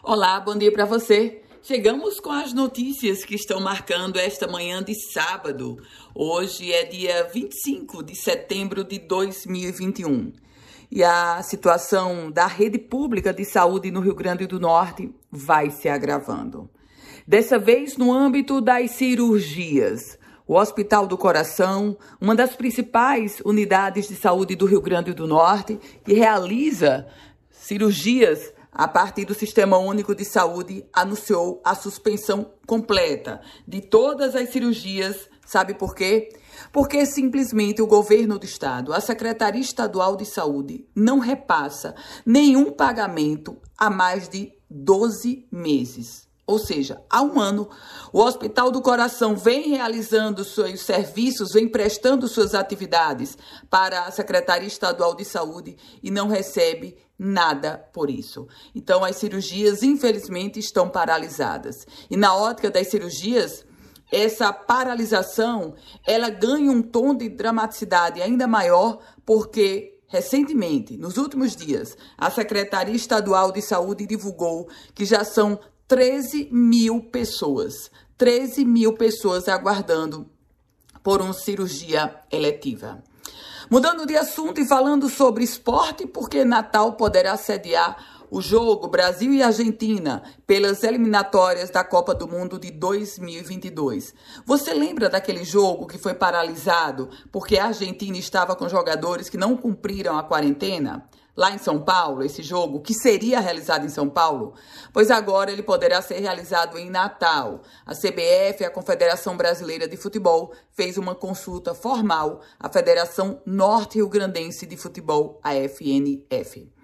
Olá, bom dia para você. Chegamos com as notícias que estão marcando esta manhã de sábado. Hoje é dia 25 de setembro de 2021. E a situação da rede pública de saúde no Rio Grande do Norte vai se agravando. Dessa vez no âmbito das cirurgias. O Hospital do Coração, uma das principais unidades de saúde do Rio Grande do Norte, que realiza cirurgias a partir do Sistema Único de Saúde, anunciou a suspensão completa de todas as cirurgias. Sabe por quê? Porque simplesmente o governo do estado, a Secretaria Estadual de Saúde, não repassa nenhum pagamento há mais de 12 meses. Ou seja, há um ano, o Hospital do Coração vem realizando seus serviços, vem prestando suas atividades para a Secretaria Estadual de Saúde e não recebe nada por isso. Então, as cirurgias, infelizmente, estão paralisadas. E na ótica das cirurgias, essa paralisação, ela ganha um tom de dramaticidade ainda maior porque Recentemente, nos últimos dias, a Secretaria Estadual de Saúde divulgou que já são 13 mil pessoas. 13 mil pessoas aguardando por uma cirurgia eletiva. Mudando de assunto e falando sobre esporte, porque Natal poderá sediar o jogo Brasil e Argentina pelas eliminatórias da Copa do Mundo de 2022. Você lembra daquele jogo que foi paralisado porque a Argentina estava com jogadores que não cumpriram a quarentena? Lá em São Paulo, esse jogo, que seria realizado em São Paulo, pois agora ele poderá ser realizado em Natal. A CBF, a Confederação Brasileira de Futebol, fez uma consulta formal à Federação Norte-Rio Grandense de Futebol, a FNF.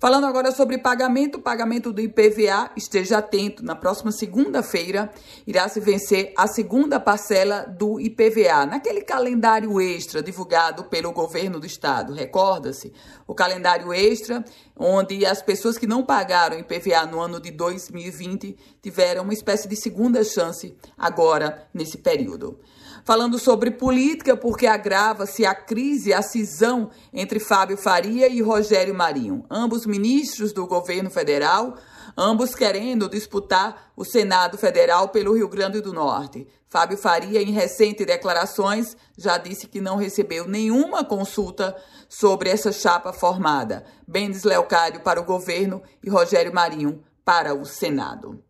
Falando agora sobre pagamento, pagamento do IPVA, esteja atento. Na próxima segunda-feira irá se vencer a segunda parcela do IPVA, naquele calendário extra divulgado pelo governo do estado. Recorda-se? O calendário extra, onde as pessoas que não pagaram IPVA no ano de 2020 tiveram uma espécie de segunda chance agora nesse período falando sobre política, porque agrava-se a crise, a cisão entre Fábio Faria e Rogério Marinho, ambos ministros do governo federal, ambos querendo disputar o Senado Federal pelo Rio Grande do Norte. Fábio Faria, em recentes declarações, já disse que não recebeu nenhuma consulta sobre essa chapa formada. Bendes Leocádio para o governo e Rogério Marinho para o Senado.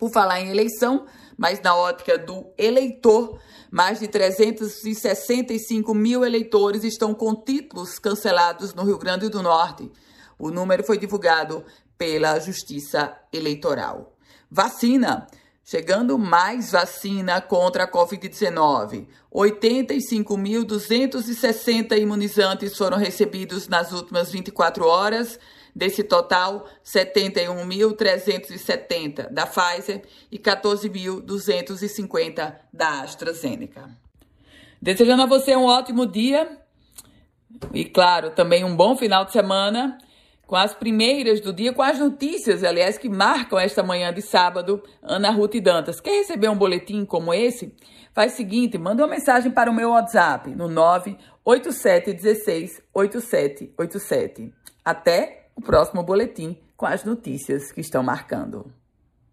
Por falar em eleição, mas na ótica do eleitor, mais de 365 mil eleitores estão com títulos cancelados no Rio Grande do Norte. O número foi divulgado pela Justiça Eleitoral. Vacina. Chegando mais vacina contra a Covid-19. 85.260 imunizantes foram recebidos nas últimas 24 horas Desse total, 71.370 da Pfizer e 14.250 da AstraZeneca. Desejando a você um ótimo dia e, claro, também um bom final de semana com as primeiras do dia, com as notícias, aliás, que marcam esta manhã de sábado, Ana Ruth Dantas. Quer receber um boletim como esse? Faz o seguinte, manda uma mensagem para o meu WhatsApp no 98716 8787. Até o próximo boletim com as notícias que estão marcando.